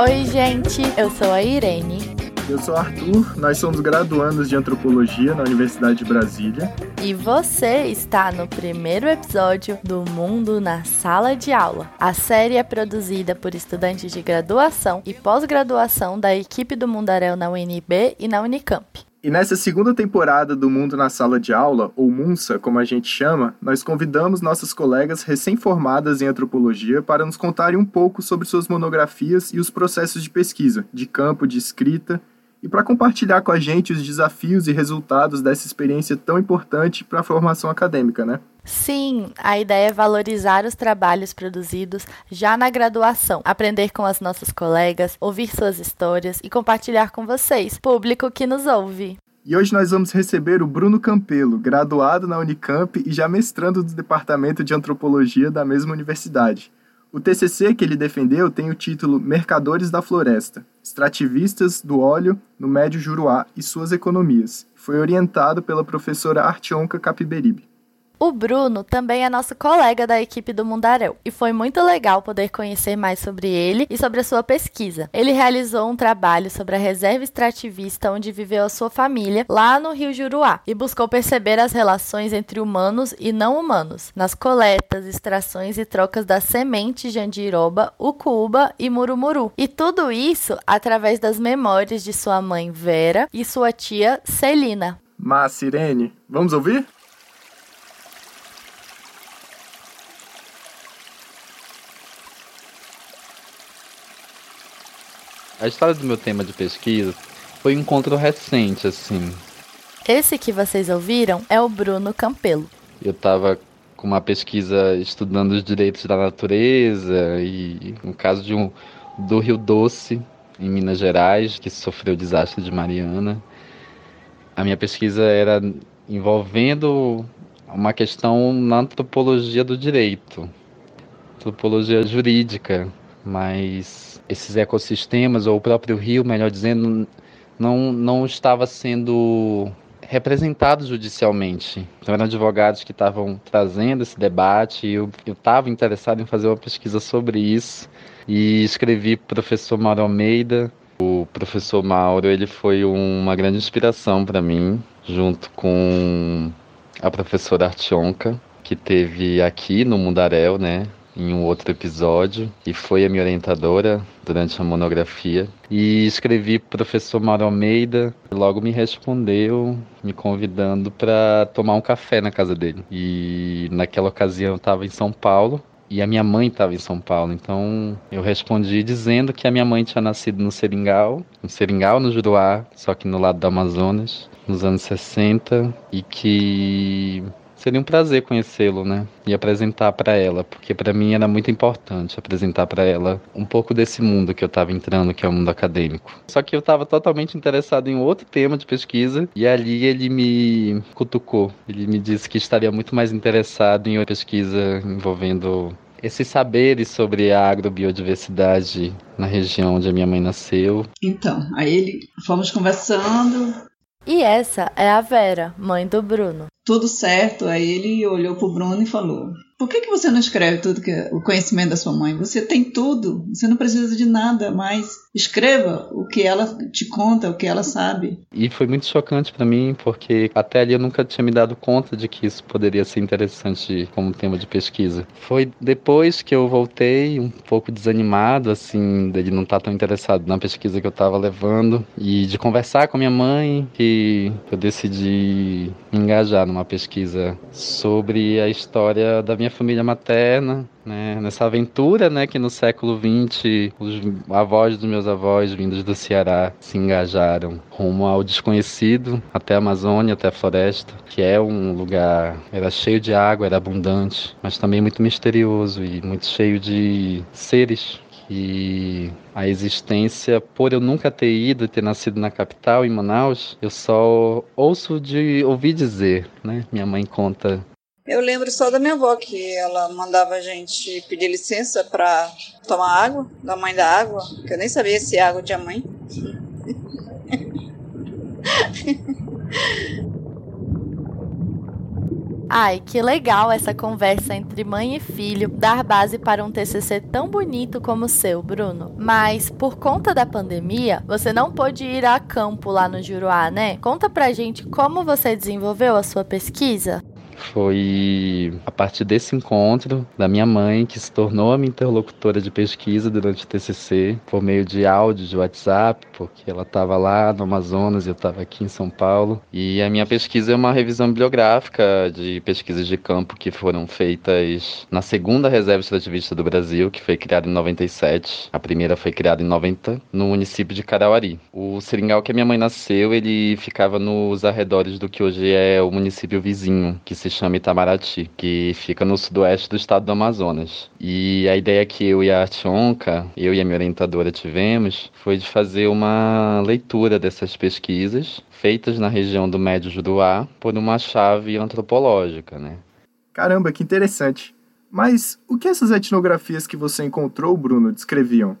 Oi, gente, eu sou a Irene. Eu sou Arthur, nós somos graduandos de antropologia na Universidade de Brasília. E você está no primeiro episódio do Mundo na Sala de Aula. A série é produzida por estudantes de graduação e pós-graduação da equipe do Mundaréu na UNB e na Unicamp. E nessa segunda temporada do Mundo na Sala de Aula, ou MUNSA, como a gente chama, nós convidamos nossas colegas recém-formadas em antropologia para nos contarem um pouco sobre suas monografias e os processos de pesquisa, de campo, de escrita, e para compartilhar com a gente os desafios e resultados dessa experiência tão importante para a formação acadêmica, né? Sim, a ideia é valorizar os trabalhos produzidos já na graduação, aprender com as nossas colegas, ouvir suas histórias e compartilhar com vocês, público que nos ouve. E hoje nós vamos receber o Bruno Campelo, graduado na Unicamp e já mestrando do Departamento de Antropologia da mesma universidade. O TCC que ele defendeu tem o título Mercadores da Floresta: Extrativistas do Óleo no Médio Juruá e Suas Economias. Foi orientado pela professora Artionca Capiberibe. O Bruno também é nosso colega da equipe do Mundaréu e foi muito legal poder conhecer mais sobre ele e sobre a sua pesquisa. Ele realizou um trabalho sobre a reserva extrativista onde viveu a sua família lá no Rio Juruá e buscou perceber as relações entre humanos e não humanos nas coletas, extrações e trocas das sementes de andiroba, ucuba e murumuru. E tudo isso através das memórias de sua mãe Vera e sua tia Celina. Mas, Sirene, vamos ouvir? A história do meu tema de pesquisa foi um encontro recente, assim. Esse que vocês ouviram é o Bruno Campelo. Eu estava com uma pesquisa estudando os direitos da natureza e no caso de um do Rio Doce, em Minas Gerais, que sofreu o desastre de Mariana. A minha pesquisa era envolvendo uma questão na antropologia do direito, antropologia jurídica, mas esses ecossistemas, ou o próprio rio, melhor dizendo, não, não estava sendo representado judicialmente. Então eram advogados que estavam trazendo esse debate e eu estava interessado em fazer uma pesquisa sobre isso e escrevi para o professor Mauro Almeida. O professor Mauro ele foi uma grande inspiração para mim, junto com a professora Artionka, que teve aqui no Mundaréu, né, em um outro episódio e foi a minha orientadora durante a monografia. E escrevi para o professor Mauro Almeida, logo me respondeu, me convidando para tomar um café na casa dele. E naquela ocasião eu estava em São Paulo e a minha mãe estava em São Paulo. Então eu respondi dizendo que a minha mãe tinha nascido no Seringal, no Seringal, no Juruá, só que no lado do Amazonas, nos anos 60, e que Seria um prazer conhecê-lo, né? E apresentar para ela, porque para mim era muito importante apresentar para ela um pouco desse mundo que eu estava entrando, que é o mundo acadêmico. Só que eu estava totalmente interessado em outro tema de pesquisa e ali ele me cutucou. Ele me disse que estaria muito mais interessado em uma pesquisa envolvendo esses saberes sobre a agrobiodiversidade na região onde a minha mãe nasceu. Então, aí ele fomos conversando. E essa é a Vera, mãe do Bruno tudo certo. Aí ele olhou pro Bruno e falou: Por que, que você não escreve tudo que o conhecimento da sua mãe? Você tem tudo, você não precisa de nada mais. Escreva o que ela te conta, o que ela sabe. E foi muito chocante para mim, porque até ali eu nunca tinha me dado conta de que isso poderia ser interessante como tema de pesquisa. Foi depois que eu voltei, um pouco desanimado, assim, dele não estar tá tão interessado na pesquisa que eu estava levando, e de conversar com minha mãe, que eu decidi me engajar numa pesquisa sobre a história da minha família materna, né, nessa aventura né, que no século XX os avós dos meus avós vindos do Ceará se engajaram rumo ao desconhecido, até a Amazônia, até a floresta, que é um lugar, era cheio de água, era abundante, mas também muito misterioso e muito cheio de seres e a existência, por eu nunca ter ido ter nascido na capital, em Manaus, eu só ouço de ouvir dizer, né? Minha mãe conta. Eu lembro só da minha avó que ela mandava a gente pedir licença para tomar água, da mãe da água, que eu nem sabia se água tinha mãe. Ai, que legal essa conversa entre mãe e filho, dar base para um TCC tão bonito como o seu, Bruno. Mas por conta da pandemia, você não pôde ir a campo lá no Juruá, né? Conta pra gente como você desenvolveu a sua pesquisa. Foi a partir desse encontro da minha mãe, que se tornou a minha interlocutora de pesquisa durante o TCC, por meio de áudio de WhatsApp, porque ela estava lá no Amazonas e eu estava aqui em São Paulo. E a minha pesquisa é uma revisão bibliográfica de pesquisas de campo que foram feitas na segunda reserva extrativista do Brasil, que foi criada em 97. A primeira foi criada em 90, no município de Carauari. O seringal que a minha mãe nasceu, ele ficava nos arredores do que hoje é o município vizinho, que se chama Itamaraty, que fica no sudoeste do estado do Amazonas. E a ideia que eu e a Artionka, eu e a minha orientadora tivemos, foi de fazer uma leitura dessas pesquisas feitas na região do Médio Juruá por uma chave antropológica, né? Caramba, que interessante. Mas o que essas etnografias que você encontrou, Bruno, descreviam?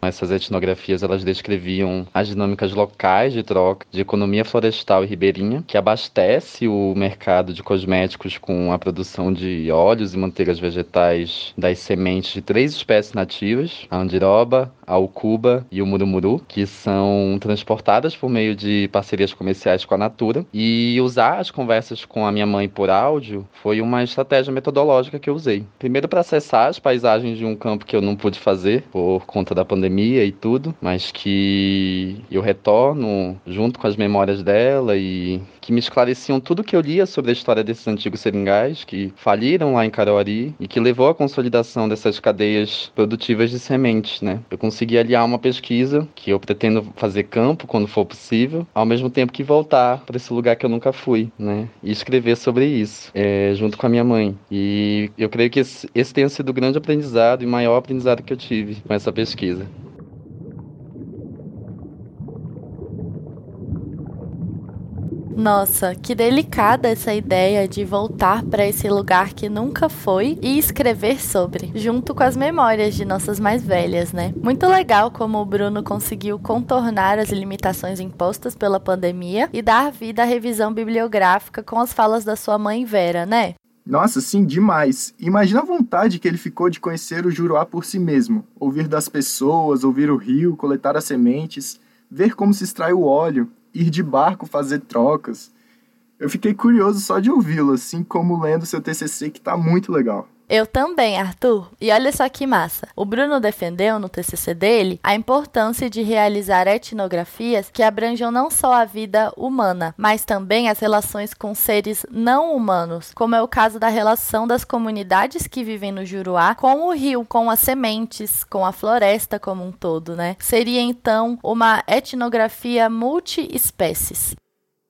Essas etnografias elas descreviam as dinâmicas locais de troca de economia florestal e ribeirinha, que abastece o mercado de cosméticos com a produção de óleos e manteigas vegetais das sementes de três espécies nativas, a andiroba, a ucuba e o murumuru, que são transportadas por meio de parcerias comerciais com a Natura. E usar as conversas com a minha mãe por áudio foi uma estratégia metodológica que eu usei. Primeiro para acessar as paisagens de um campo que eu não pude fazer por conta da pandemia pandemia e tudo, mas que eu retorno junto com as memórias dela e que me esclareciam tudo que eu lia sobre a história desses antigos seringais que faliram lá em Caruaru e que levou à consolidação dessas cadeias produtivas de sementes, né? Eu consegui aliar uma pesquisa que eu pretendo fazer campo quando for possível, ao mesmo tempo que voltar para esse lugar que eu nunca fui, né? E escrever sobre isso, é, junto com a minha mãe. E eu creio que esse, esse tenha sido o grande aprendizado e maior aprendizado que eu tive com essa pesquisa. Nossa, que delicada essa ideia de voltar para esse lugar que nunca foi e escrever sobre, junto com as memórias de nossas mais velhas, né? Muito legal como o Bruno conseguiu contornar as limitações impostas pela pandemia e dar vida à revisão bibliográfica com as falas da sua mãe Vera, né? Nossa, sim, demais. Imagina a vontade que ele ficou de conhecer o Juruá por si mesmo, ouvir das pessoas, ouvir o rio, coletar as sementes, ver como se extrai o óleo, ir de barco fazer trocas. Eu fiquei curioso só de ouvi-lo, assim como lendo seu TCC, que tá muito legal. Eu também, Arthur. E olha só que massa. O Bruno defendeu no TCC dele a importância de realizar etnografias que abranjam não só a vida humana, mas também as relações com seres não humanos, como é o caso da relação das comunidades que vivem no Juruá com o rio, com as sementes, com a floresta como um todo, né? Seria então uma etnografia multi-espécies.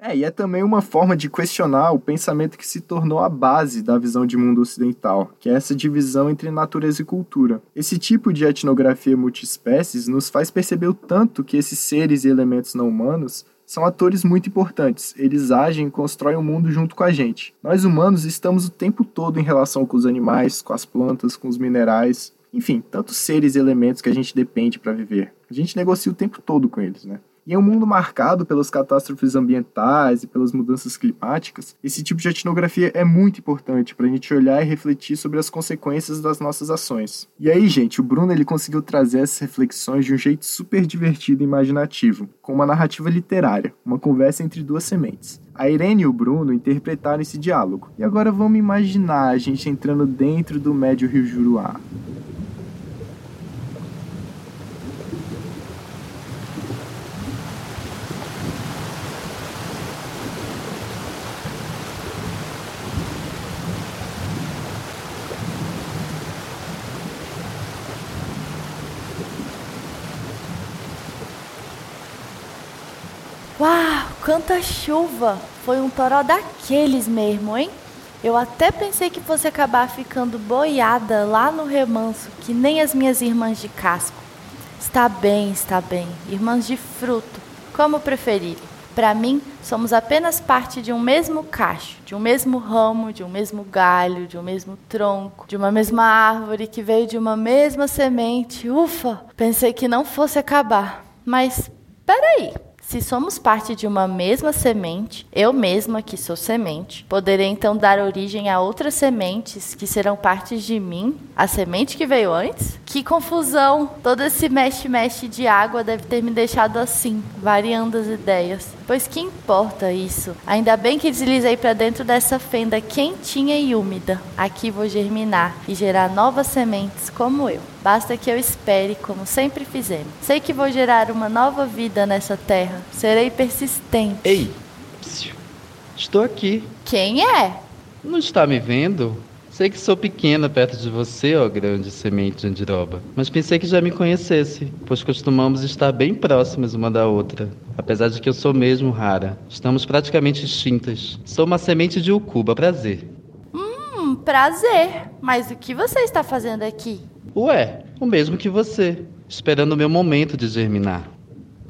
É, e é também uma forma de questionar o pensamento que se tornou a base da visão de mundo ocidental, que é essa divisão entre natureza e cultura. Esse tipo de etnografia multiespécies nos faz perceber o tanto que esses seres e elementos não humanos são atores muito importantes. Eles agem e constroem o mundo junto com a gente. Nós humanos estamos o tempo todo em relação com os animais, com as plantas, com os minerais, enfim, tantos seres e elementos que a gente depende para viver. A gente negocia o tempo todo com eles, né? Em um mundo marcado pelas catástrofes ambientais e pelas mudanças climáticas, esse tipo de etnografia é muito importante para a gente olhar e refletir sobre as consequências das nossas ações. E aí, gente, o Bruno ele conseguiu trazer essas reflexões de um jeito super divertido e imaginativo, com uma narrativa literária, uma conversa entre duas sementes. A Irene e o Bruno interpretaram esse diálogo. E agora vamos imaginar a gente entrando dentro do Médio Rio Juruá. Uau, quanta chuva! Foi um toró daqueles mesmo, hein? Eu até pensei que fosse acabar ficando boiada lá no remanso, que nem as minhas irmãs de casco. Está bem, está bem. Irmãs de fruto, como preferirem. Para mim, somos apenas parte de um mesmo cacho, de um mesmo ramo, de um mesmo galho, de um mesmo tronco, de uma mesma árvore que veio de uma mesma semente. Ufa! Pensei que não fosse acabar. Mas peraí, Se somos parte de uma mesma semente, eu mesma que sou semente, poderei então dar origem a outras sementes que serão partes de mim, a semente que veio antes? Que confusão! Todo esse mexe-mexe de água deve ter me deixado assim, variando as ideias. Pois que importa isso? Ainda bem que deslizei para dentro dessa fenda quentinha e úmida. Aqui vou germinar e gerar novas sementes como eu. Basta que eu espere, como sempre fizemos. Sei que vou gerar uma nova vida nessa terra. Serei persistente. Ei! Estou aqui. Quem é? Não está me vendo? Sei que sou pequena perto de você, ó grande semente de andiroba, mas pensei que já me conhecesse, pois costumamos estar bem próximas uma da outra. Apesar de que eu sou mesmo rara, estamos praticamente extintas. Sou uma semente de ucuba, prazer. Hum, prazer. Mas o que você está fazendo aqui? Ué, o mesmo que você, esperando o meu momento de germinar.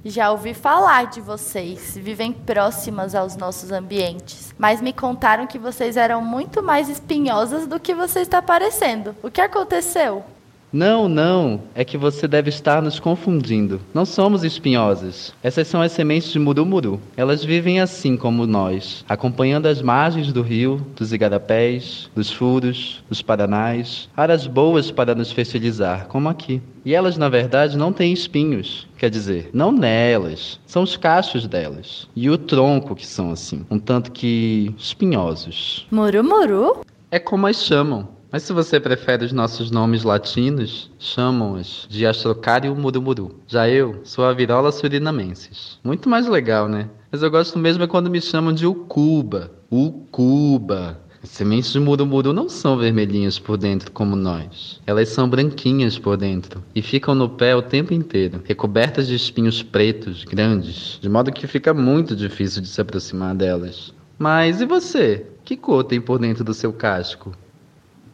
Já ouvi falar de vocês, vivem próximas aos nossos ambientes, mas me contaram que vocês eram muito mais espinhosas do que você está parecendo. O que aconteceu? Não, não. É que você deve estar nos confundindo. Não somos espinhosas. Essas são as sementes de murumuru. Elas vivem assim como nós, acompanhando as margens do rio, dos igarapés, dos furos, dos paranás, áreas boas para nos fertilizar, como aqui. E elas, na verdade, não têm espinhos. Quer dizer, não nelas, são os cachos delas. E o tronco que são assim, um tanto que espinhosos. Murumuru? É como as chamam. Mas se você prefere os nossos nomes latinos, chamam-os de Astrocário Murumuru. Já eu sou a Virola surinamensis. Muito mais legal, né? Mas eu gosto mesmo é quando me chamam de Ucuba. Ucuba. As sementes de murumuru não são vermelhinhas por dentro como nós. Elas são branquinhas por dentro e ficam no pé o tempo inteiro, recobertas de espinhos pretos, grandes, de modo que fica muito difícil de se aproximar delas. Mas e você? Que cor tem por dentro do seu casco?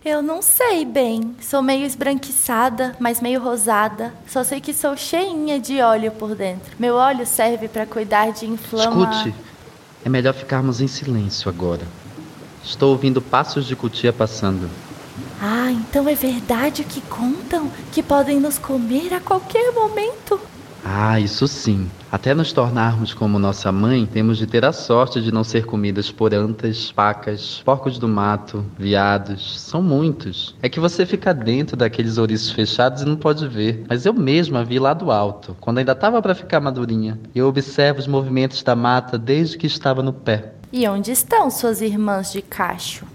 Eu não sei bem. Sou meio esbranquiçada, mas meio rosada. Só sei que sou cheinha de óleo por dentro. Meu óleo serve para cuidar de inflama. Escute, é melhor ficarmos em silêncio agora. Estou ouvindo passos de cutia passando. Ah, então é verdade o que contam? Que podem nos comer a qualquer momento? Ah, isso sim. Até nos tornarmos como nossa mãe, temos de ter a sorte de não ser comidas por antas, pacas, porcos do mato, viados. São muitos. É que você fica dentro daqueles ouriços fechados e não pode ver. Mas eu mesma vi lá do alto, quando ainda estava para ficar madurinha. Eu observo os movimentos da mata desde que estava no pé. E onde estão suas irmãs de cacho?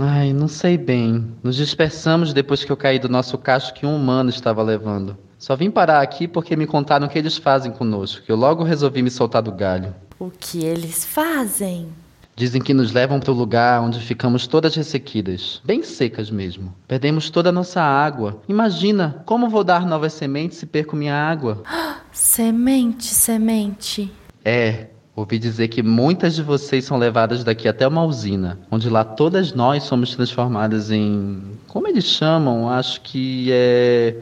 Ai, não sei bem. Nos dispersamos depois que eu caí do nosso cacho que um humano estava levando. Só vim parar aqui porque me contaram o que eles fazem conosco, que eu logo resolvi me soltar do galho. O que eles fazem? Dizem que nos levam para o lugar onde ficamos todas ressequidas, bem secas mesmo. Perdemos toda a nossa água. Imagina, como vou dar novas sementes se perco minha água? Semente, semente. É, ouvi dizer que muitas de vocês são levadas daqui até uma usina, onde lá todas nós somos transformadas em. Como eles chamam? Acho que é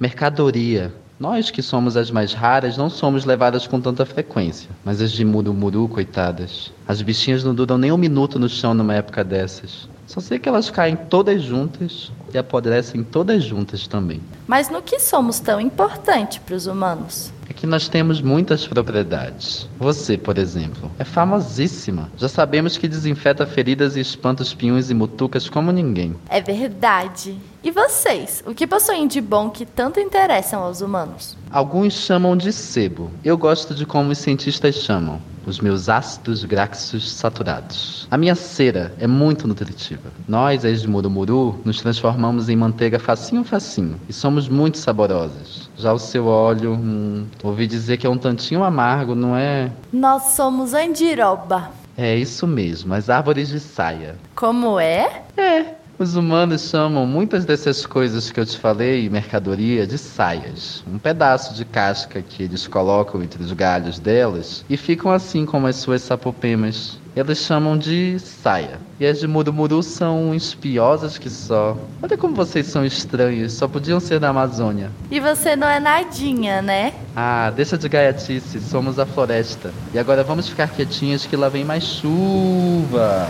Mercadoria. Nós que somos as mais raras não somos levadas com tanta frequência, mas as de murumuru, coitadas. As bichinhas não duram nem um minuto no chão numa época dessas. Só sei que elas caem todas juntas e apodrecem todas juntas também. Mas no que somos tão importante para os humanos? É que nós temos muitas propriedades. Você, por exemplo, é famosíssima. Já sabemos que desinfeta feridas e espanta os pinhões e mutucas como ninguém. É verdade. E vocês? O que possuem de bom que tanto interessam aos humanos? Alguns chamam de sebo. Eu gosto de como os cientistas chamam. Os meus ácidos graxos saturados. A minha cera é muito nutritiva. Nós, as de Murumuru, nos transformamos em manteiga facinho facinho e somos muito saborosas. Já o seu óleo, hum, ouvi dizer que é um tantinho amargo, não é? Nós somos andiroba. É isso mesmo, as árvores de saia. Como é? É, os humanos chamam muitas dessas coisas que eu te falei, mercadoria, de saias. Um pedaço de casca que eles colocam entre os galhos delas e ficam assim como as suas sapopemas. Elas chamam de saia. E as de Murumuru são espiosas que só. Olha como vocês são estranhos, só podiam ser da Amazônia. E você não é nadinha, né? Ah, deixa de gaiatice, somos a floresta. E agora vamos ficar quietinhas que lá vem mais chuva.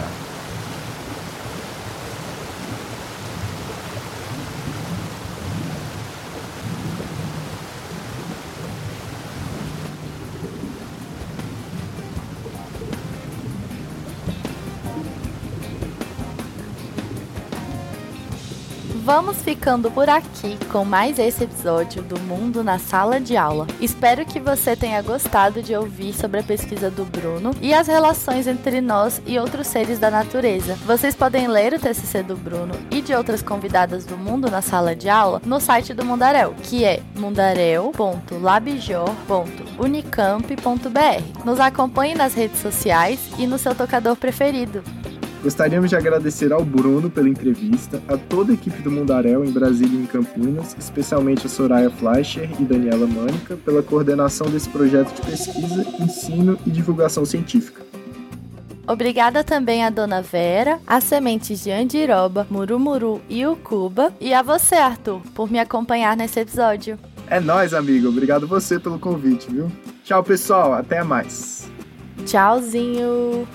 Vamos ficando por aqui com mais esse episódio do Mundo na Sala de Aula. Espero que você tenha gostado de ouvir sobre a pesquisa do Bruno e as relações entre nós e outros seres da natureza. Vocês podem ler o TCC do Bruno e de outras convidadas do Mundo na Sala de Aula no site do Mundarel, que é mundarel.labjor.unicamp.br. Nos acompanhe nas redes sociais e no seu tocador preferido. Gostaríamos de agradecer ao Bruno pela entrevista, a toda a equipe do Mundarel em Brasília e em Campinas, especialmente a Soraya Fleischer e Daniela Mânica, pela coordenação desse projeto de pesquisa, ensino e divulgação científica. Obrigada também à Dona Vera, às sementes de Andiroba, Murumuru e Ucuba, e a você, Arthur, por me acompanhar nesse episódio. É nóis, amigo. Obrigado você pelo convite, viu? Tchau, pessoal. Até mais. Tchauzinho.